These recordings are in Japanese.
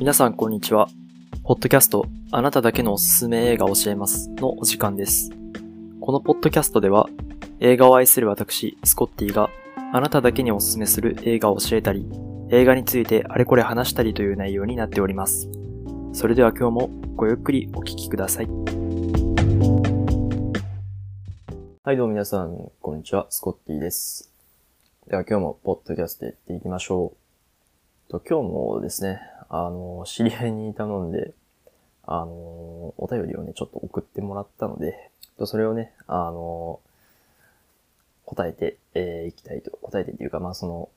皆さんこんにちは。ポッドキャスト、あなただけのおすすめ映画を教えますのお時間です。このポッドキャストでは、映画を愛する私、スコッティが、あなただけにおすすめする映画を教えたり、映画についてあれこれ話したりという内容になっております。それでは今日もごゆっくりお聞きください。はい、どうも皆さん、こんにちは、スコッティです。では今日もポッドキャストやっていきましょう。と今日もですね、あの、知り合いに頼んで、あの、お便りをね、ちょっと送ってもらったので、それをね、あの、答えてい、えーきたいと、答えてっていうか、まあその、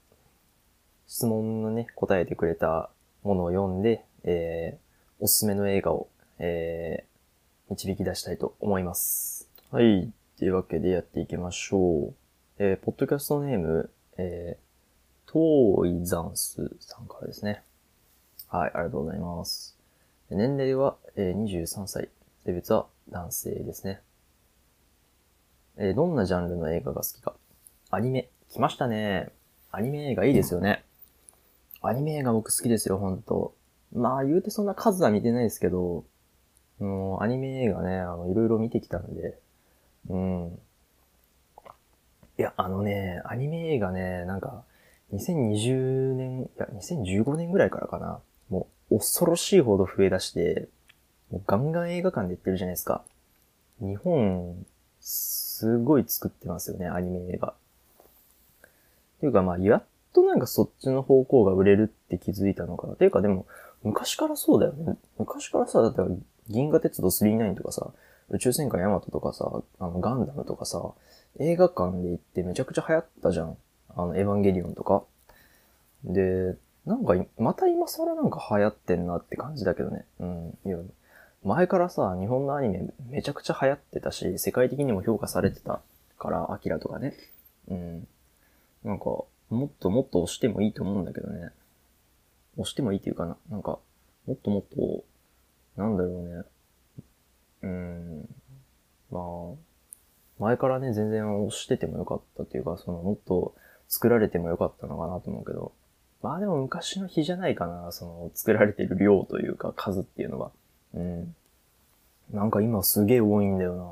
質問のね、答えてくれたものを読んで、えーおすすめの映画を、えー導き出したいと思います。はい。というわけでやっていきましょう。えーポッドキャストネーム、えー、トーイザンスさんからですね。はい、ありがとうございます。年齢は、えー23歳。性別は男性ですね。えーどんなジャンルの映画が好きか。アニメ。来ましたね。アニメ映画いいですよね。アニメ映画僕好きですよ、ほんと。まあ言うてそんな数は見てないですけど、もうアニメ映画ね、あの、いろいろ見てきたんで、うん。いや、あのね、アニメ映画ね、なんか、2020年、いや、2015年ぐらいからかな。恐ろしいほど増え出して、もうガンガン映画館で行ってるじゃないですか。日本、すごい作ってますよね、アニメ映画。っていうか、まあ、やっとなんかそっちの方向が売れるって気づいたのかな。ていうか、でも、昔からそうだよね。昔からさ、だって、銀河鉄道39とかさ、宇宙戦艦ヤマトとかさ、あの、ガンダムとかさ、映画館で行ってめちゃくちゃ流行ったじゃん。あの、エヴァンゲリオンとか。で、なんか、また今更なんか流行ってんなって感じだけどね。うん。いや、前からさ、日本のアニメめちゃくちゃ流行ってたし、世界的にも評価されてたから、アキラとかね。うん。なんか、もっともっと押してもいいと思うんだけどね。押してもいいっていうかな。なんか、もっともっと、なんだろうね。うん。まあ、前からね、全然押しててもよかったっていうか、その、もっと作られてもよかったのかなと思うけど。まあでも昔の日じゃないかな、その、作られてる量というか、数っていうのは。うん。なんか今すげえ多いんだよな。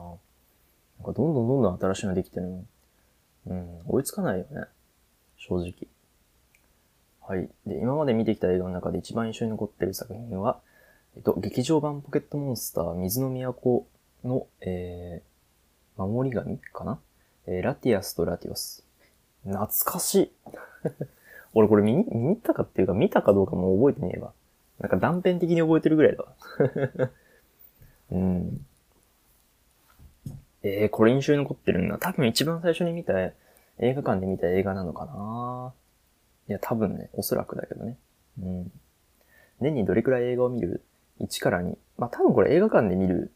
なんかどんどんどんどん新しいのできてるの。うん、追いつかないよね。正直。はい。で、今まで見てきた映画の中で一番印象に残ってる作品は、えっと、劇場版ポケットモンスター水の都の、えー、守り神かな？えーラティアスとラティオス。懐かしい。俺これ見に、見に行ったかっていうか見たかどうかも覚えてねえわ。なんか断片的に覚えてるぐらいだわ。うん。えー、これ印象に残ってるんだ。多分一番最初に見た映画館で見た映画なのかないや、多分ね、おそらくだけどね。うん。年にどれくらい映画を見る ?1 から2。まあ多分これ映画館で見る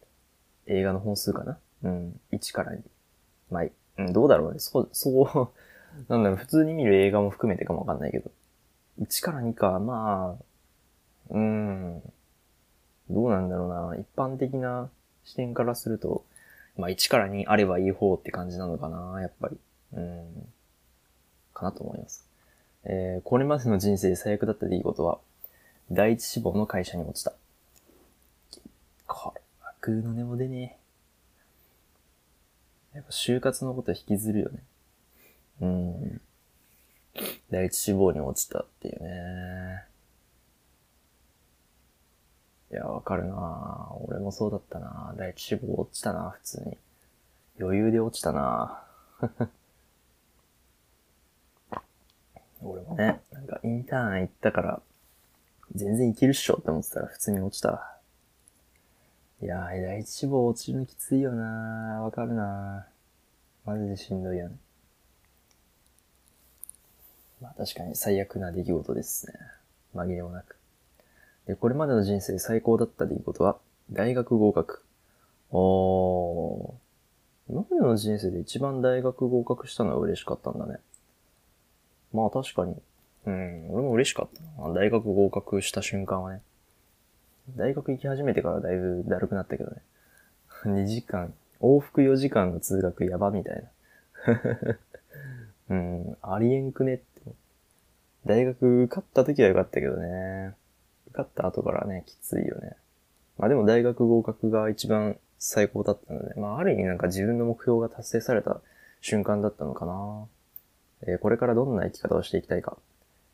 映画の本数かなうん。1から2。まあ、うん、どうだろうね。そう、そう、なんだろう、普通に見る映画も含めてかもわかんないけど。1から2か、まあ、うーん。どうなんだろうな。一般的な視点からすると、まあ1から2あればいい方って感じなのかな、やっぱり。うん。かなと思います。えー、これまでの人生で最悪だった出来事は、第一志望の会社に落ちた。これはグーの根も出ねえ。やっぱ就活のこと引きずるよね。うん。第一志望に落ちたっていうね。いや、わかるな俺もそうだったな第一志望落ちたな普通に。余裕で落ちたな 俺もね、なんかインターン行ったから、全然いけるっしょって思ってたら普通に落ちた。いやー、第一志望落ちるのきついよなわかるなマジでしんどいよね。まあ確かに最悪な出来事ですね。紛れもなく。で、これまでの人生最高だった出来事は、大学合格。おー。今までの人生で一番大学合格したのは嬉しかったんだね。まあ確かに。うん、俺も嬉しかったな。大学合格した瞬間はね。大学行き始めてからだいぶだるくなったけどね。2時間、往復4時間の通学やばみたいな。うん、ありえんくねっ。大学受かった時はよかったけどね。受かった後からね、きついよね。まあでも大学合格が一番最高だったので、まあある意味なんか自分の目標が達成された瞬間だったのかな。えー、これからどんな生き方をしていきたいか。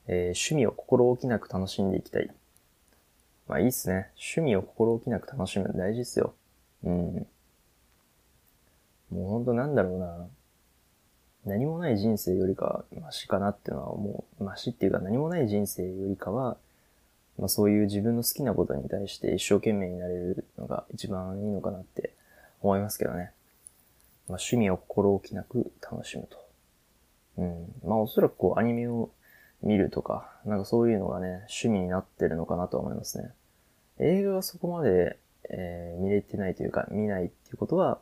えー、趣味を心置きなく楽しんでいきたい。まあいいっすね。趣味を心置きなく楽しむの大事っすよ。うん。もうほんとなんだろうな。何もない人生よりかマシかなっていうのはもう、マシっていうか何もない人生よりかは、まあそういう自分の好きなことに対して一生懸命になれるのが一番いいのかなって思いますけどね。まあ趣味を心置きなく楽しむと。うん。まあおそらくこうアニメを見るとか、なんかそういうのがね、趣味になってるのかなと思いますね。映画がそこまで、えー、見れてないというか、見ないっていうことは、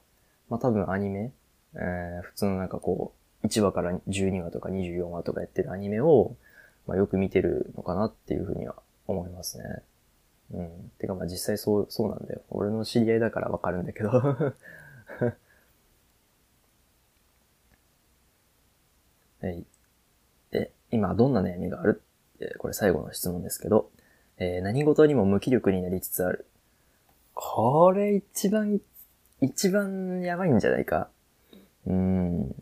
まあ多分アニメ、えー、普通のなんかこう、1話から12話とか24話とかやってるアニメを、まあよく見てるのかなっていうふうには思いますね。うん。てかまあ実際そう、そうなんだよ。俺の知り合いだからわかるんだけど はい。で、今どんな悩みがある？ってこれ最後の質問ですけど、えー、何事にも無気力になりつつある。これ一番、一番やばいんじゃないか？うーん。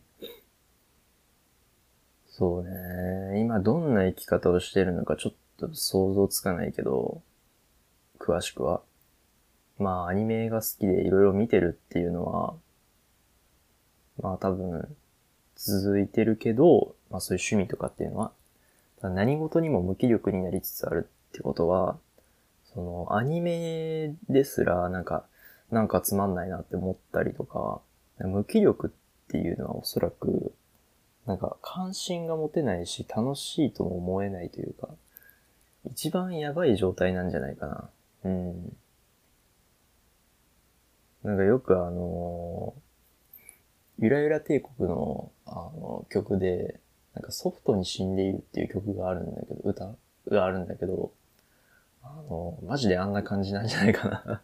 そうね。今どんな生き方をしてるのかちょっと想像つかないけど、詳しくは。まあアニメが好きでいろいろ見てるっていうのは、まあ多分続いてるけど、まあそういう趣味とかっていうのは、何事にも無気力になりつつあるってことは、そのアニメですらなんか、なんかつまんないなって思ったりとか、無気力っていうのはおそらく、なんか関心が持てないし楽しいとも思えないというか、一番やばい状態なんじゃないかな。うん。なんかよくあのーゆらゆら帝国のあの曲で、なんかソフトに死んでいるっていう曲があるんだけど、歌があるんだけど、あの、マジであんな感じなんじゃないかな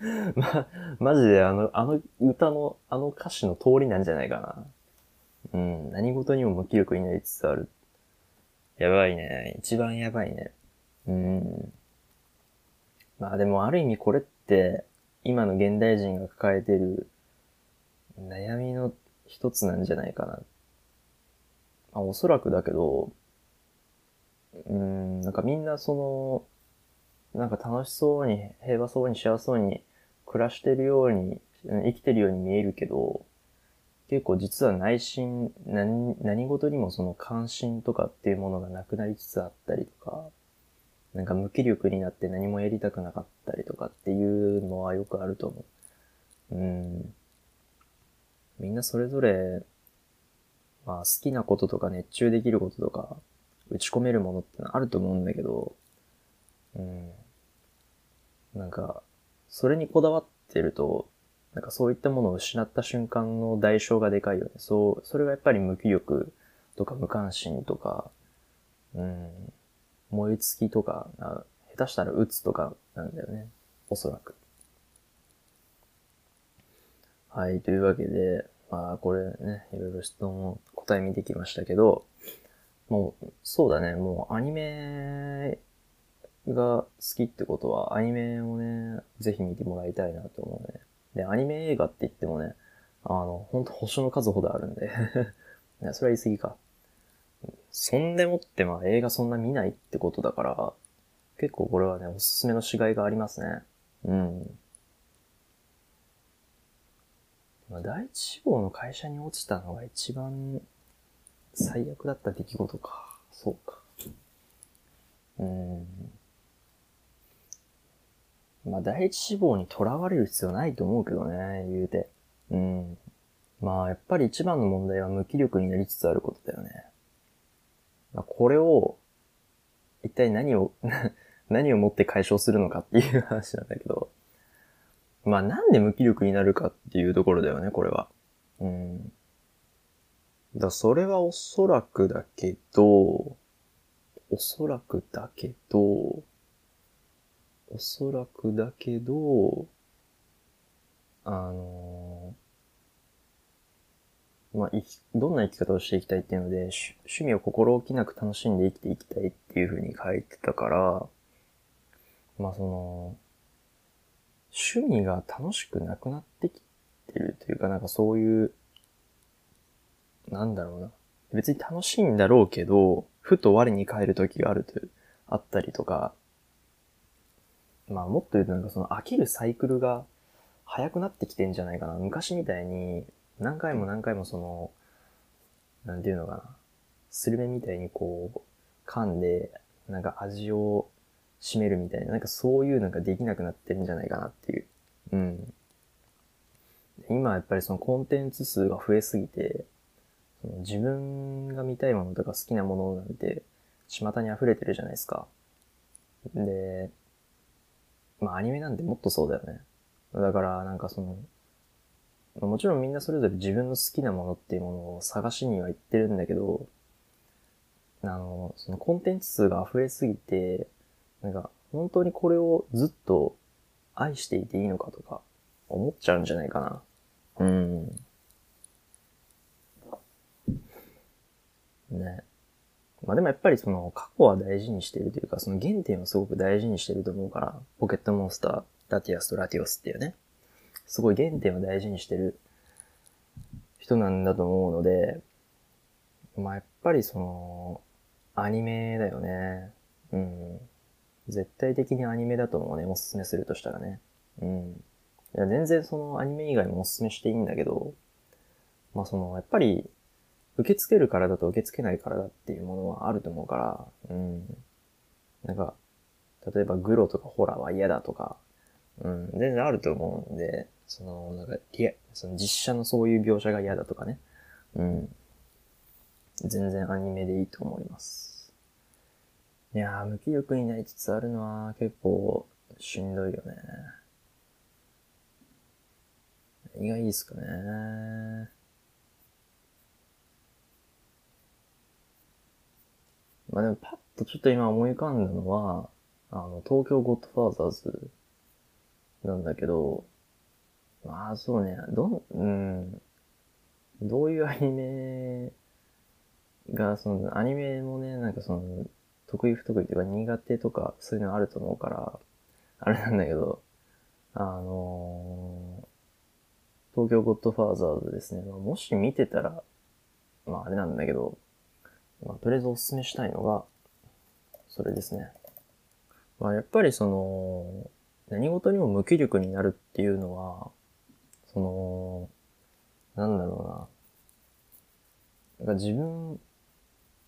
ま、マジであの、あの歌の、あの歌詞の通りなんじゃないかな。うん、何事にも無気力になりつつある。やばいね。一番やばいね。うん。まあでもある意味これって、今の現代人が抱えてる悩みの一つなんじゃないかな。まあ、おそらくだけど、うん、なんかみんなその、なんか楽しそうに、平和そうに幸せそうに暮らしてるように、生きてるように見えるけど、結構実は内心、何、何事にもその関心とかっていうものがなくなりつつあったりとか、なんか無気力になって何もやりたくなかったりとかっていうのはよくあると思う。うん。みんなそれぞれ、まあ好きなこととか熱中できることとか、打ち込めるものってのあると思うんだけど、うん。なんか、それにこだわってると、なんかそういったものを失った瞬間の代償がでかいよね。そう、それがやっぱり無気力とか無関心とか、うん、燃え尽きとか、下手したら鬱とかなんだよね。おそらく。はい、というわけで、まあこれね、いろいろ質問、答え見てきましたけど、もう、そうだね、もうアニメが好きってことは、アニメをね、ぜひ見てもらいたいなと思うね。で、アニメ映画って言ってもね、あの、ほんと星の数ほどあるんで それは言い過ぎか。そんでもってまあ映画そんな見ないってことだから、結構これはね、おすすめのしがいがありますね。うん。まあ、第一志望の会社に落ちたのが一番最悪だった出来事か。そうか。うん。まあ、第一志望にとらわれる必要ないと思うけどね、言うて。うん。まあ、やっぱり一番の問題は無気力になりつつあることだよね。まあ、これを、一体何を 何をもって解消するのかっていう話なんだけど。まあなんで無気力になるかっていうところだよね、これは。うん。だそれはおそらくだけど、おそらくだけど、おそらくだけど、あのー、まあ、どんな生き方をしていきたいっていうので、趣味を心置きなく楽しんで生きていきたいっていう風に書いてたから、まあその、趣味が楽しくなくなってきてるというか、なんかそういう、なんだろうな。別に楽しいんだろうけど、ふと我に返る時があると、あったりとか、まあもっと言うとなんかその飽きるサイクルが早くなってきてんじゃないかな。昔みたいに何回も何回もその、なんていうのかな。スルメみたいにこう、噛んで、なんか味を占めるみたいな、なんかそういうのができなくなってるんじゃないかなっていう。うん。今やっぱりそのコンテンツ数が増えすぎて、その自分が見たいものとか好きなものなんて、巷に溢れてるじゃないですか。で、まあアニメなんてもっとそうだよね。だからなんかその、もちろんみんなそれぞれ自分の好きなものっていうものを探しには行ってるんだけど、あの、そのコンテンツ数が溢れすぎて、なんか本当にこれをずっと愛していていいのかとか思っちゃうんじゃないかな。うん。ね。まあでもやっぱりその過去は大事にしてるというか、その原点をすごく大事にしてると思うから、ポケットモンスター、ラティアスとラティオスっていうね、すごい原点を大事にしてる人なんだと思うので、まあやっぱりその、アニメだよね。うん。絶対的にアニメだと思うね、おすすめするとしたらね。うん。いや、全然そのアニメ以外もおすすめしていいんだけど、まあその、やっぱり、受け付けるからだと受け付けないからだっていうものはあると思うから、うん。なんか、例えばグロとかホラーは嫌だとか、うん、全然あると思うんで、その、なんか、リア、その実写のそういう描写が嫌だとかね。うん。全然アニメでいいと思います。いやー、無気力になりつつあるのは結構しんどいよね。何がいいですかね。まあでもパッとちょっと今思い浮かんだのは、あの、東京ゴッドファーザーズなんだけど、まあそうね、どん、うん、どういうアニメが、その、アニメもね、なんかその、得意不得意とか苦手とかそういうのあると思うから、あれなんだけど、あのー、東京ゴッドファーザーズですね。まあ、もし見てたら、まああれなんだけど、まあ、とりあえずおすすめしたいのが、それですね。まあ、やっぱりその、何事にも無気力になるっていうのは、その、なんだろうな。なんか自分、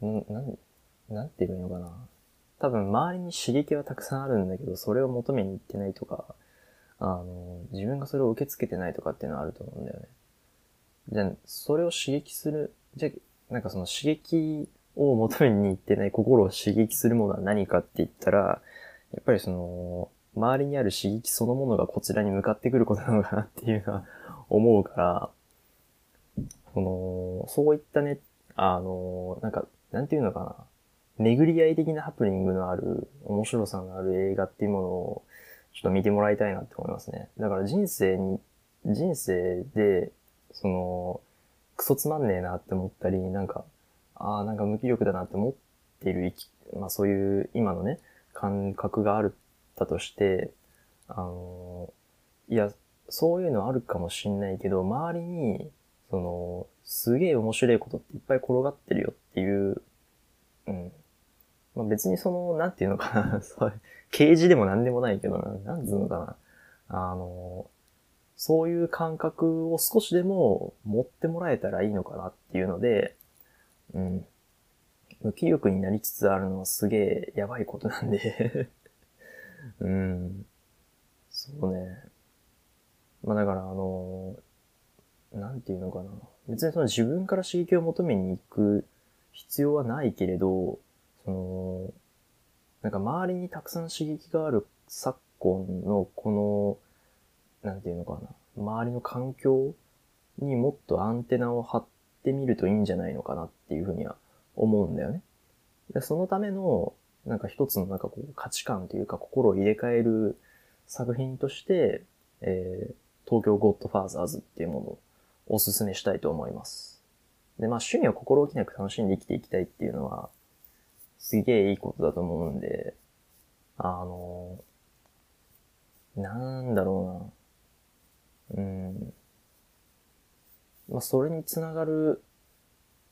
んなん、なんて言えばいいのかな。多分周りに刺激はたくさんあるんだけど、それを求めに行ってないとか、あの、自分がそれを受け付けてないとかっていうのはあると思うんだよね。じゃ、それを刺激する、じゃ、なんかその刺激を求めに行ってない心を刺激するものは何かって言ったら、やっぱりその、周りにある刺激そのものがこちらに向かってくることなのかなっていうのは思うから、その、そういったね、あの、なんか、なんていうのかな。巡り合い的なハプニングのある、面白さのある映画っていうものを、ちょっと見てもらいたいなって思いますね。だから人生に、人生で、その、クソつまんねえなって思ったり、なんか、ああ、なんか無気力だなって思っている生き、まあそういう今のね、感覚があったとして、あの、いや、そういうのあるかもしんないけど、周りに、その、すげえ面白いことっていっぱい転がってるよっていう、うん。まあ別にその、なんていうのかな、そう、刑事でもなんでもないけどな、なんつうのかな。あの、そういう感覚を少しでも持ってもらえたらいいのかなっていうので、うん。無気力になりつつあるのはすげえやばいことなんで うん。そうね。まあだからあのなんていうのかな。別にその自分から刺激を求めに行く必要はないけれど、その、なんか周りにたくさん刺激がある昨今のこの、なんていうのかな。周りの環境にもっとアンテナを張ってみるといいんじゃないのかなっていうふうには思うんだよね。でそのための、なんか一つのなんかこう価値観というか心を入れ替える作品として、えー、東京ゴッドファーザーズっていうものをおすすめしたいと思います。で、まあ趣味は心置きなく楽しんで生きていきたいっていうのは、すげえいいことだと思うんで、あの、なんだろうな。うん。まあ、それにつながる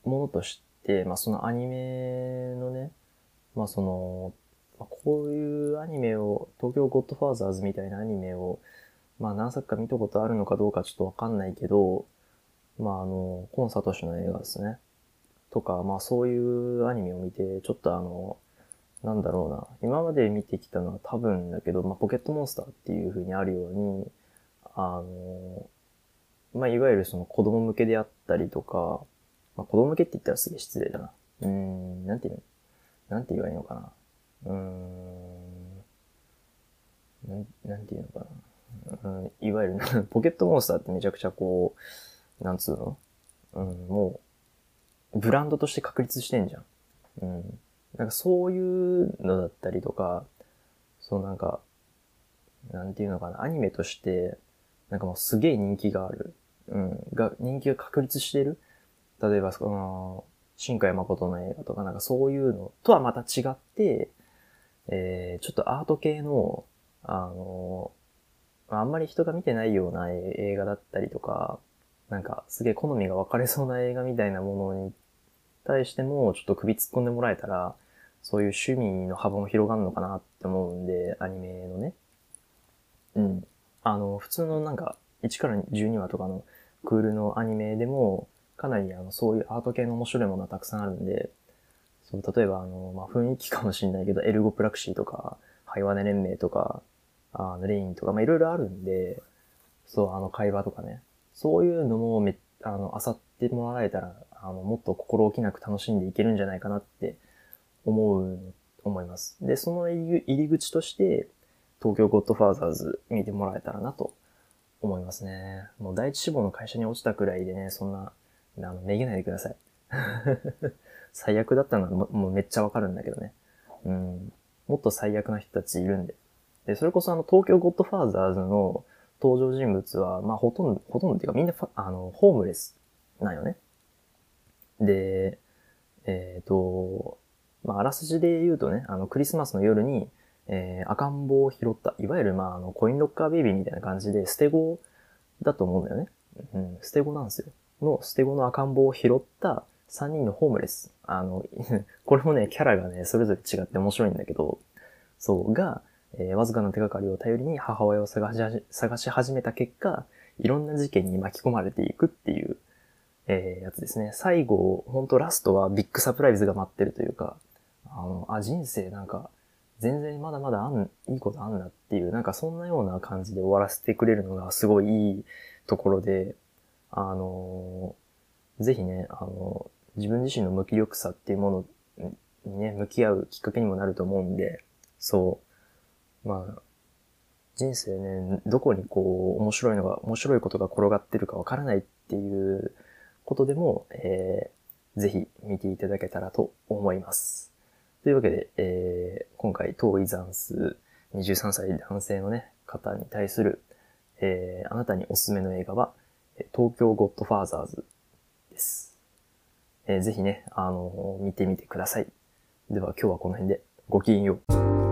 ものとして、まあ、そのアニメのね、まあ、その、まあ、こういうアニメを、東京ゴッドファーザーズみたいなアニメを、まあ、何作か見たことあるのかどうかちょっとわかんないけど、まあ、あの、コンサート氏の映画ですね。とか、まあ、そういうアニメを見て、ちょっとあの、なんだろうな。今まで見てきたのは多分だけど、まあ、ポケットモンスターっていう風にあるように、あの、まあ、いわゆるその子供向けであったりとか、まあ、子供向けって言ったらすげえ失礼だな。うーん、なんていうの？なんて言えばいいのかな？うーん、なん、なんていうのかな？うん、いわゆるポケットモンスターってめちゃくちゃこう、なんつうの？うん、もう、ブランドとして確立してんじゃん。うん。なんかそういうのだったりとか、そうなんか、なんていうのかな、アニメとして、なんかもうすげえ人気がある。うん。が、人気が確立してる？例えば、その、新海誠の映画とかなんかそういうのとはまた違って、えー、ちょっとアート系の、あの、あんまり人が見てないような映画だったりとか、なんかすげえ好みが分かれそうな映画みたいなものに対してもちょっと首突っ込んでもらえたら、そういう趣味の幅も広がるのかなって思うんで、アニメのね。うん。あの、普通のなんか、1から12話とかのクールのアニメでも、かなりあの、そういうアート系の面白いものはたくさんあるんで、そう、例えばあの、まあ、雰囲気かもしんないけど、エルゴプラクシーとか、ハイワネ連盟とか、あの、レインとか、まあ、いろいろあるんで、そう、あの、会話とかね。そういうのもめ、あの、漁ってもらえたら、あの、もっと心置きなく楽しんでいけるんじゃないかなって思う、思います。で、その入り口として、東京ゴッドファーザーズ見てもらえたらなと思いますね。もう第一志望の会社に落ちたくらいでね、そんな、あの、めげないでください。最悪だったのはももうめっちゃわかるんだけどね。うん。もっと最悪な人たちいるんで。で、それこそあの、東京ゴッドファーザーズの登場人物は、まあ、ほとんど、ほとんどっていうかみんなあの、ホームレスなんよね。で、えっ、ー、と、まあ、あらすじで言うとね、あの、クリスマスの夜に、えー、赤ん坊を拾った。いわゆる、まあ、あの、コインロッカーベイビーみたいな感じで、捨て子だと思うんだよね。うん、捨て子なんですよ。の、捨て子の赤ん坊を拾った3人のホームレス。あの、これもね、キャラがね、それぞれ違って面白いんだけど、そう、が、えー、わずかな手がかりを頼りに母親を探し探し始めた結果、いろんな事件に巻き込まれていくっていう、えー、やつですね。最後、ほんとラストはビッグサプライズが待ってるというか、あの、あ、人生なんか、全然まだまだあん、いいことあんなっていう、なんかそんなような感じで終わらせてくれるのがすごいいいところで、あのぜひね、あの自分自身の無気力さっていうものにね、向き合うきっかけにもなると思うんで、そう。まあ、人生ね、どこにこう、面白いのが、面白いことが転がってるかわからないっていうことでも、えー、ぜひ見ていただけたらと思います。というわけで、えー、今回、遠い残数23歳男性のね、方に対する、えー、あなたにおすすめの映画は、東京ゴッドファーザーズです。えー、ぜひね、あのー、見てみてください。では今日はこの辺でごきげんよう。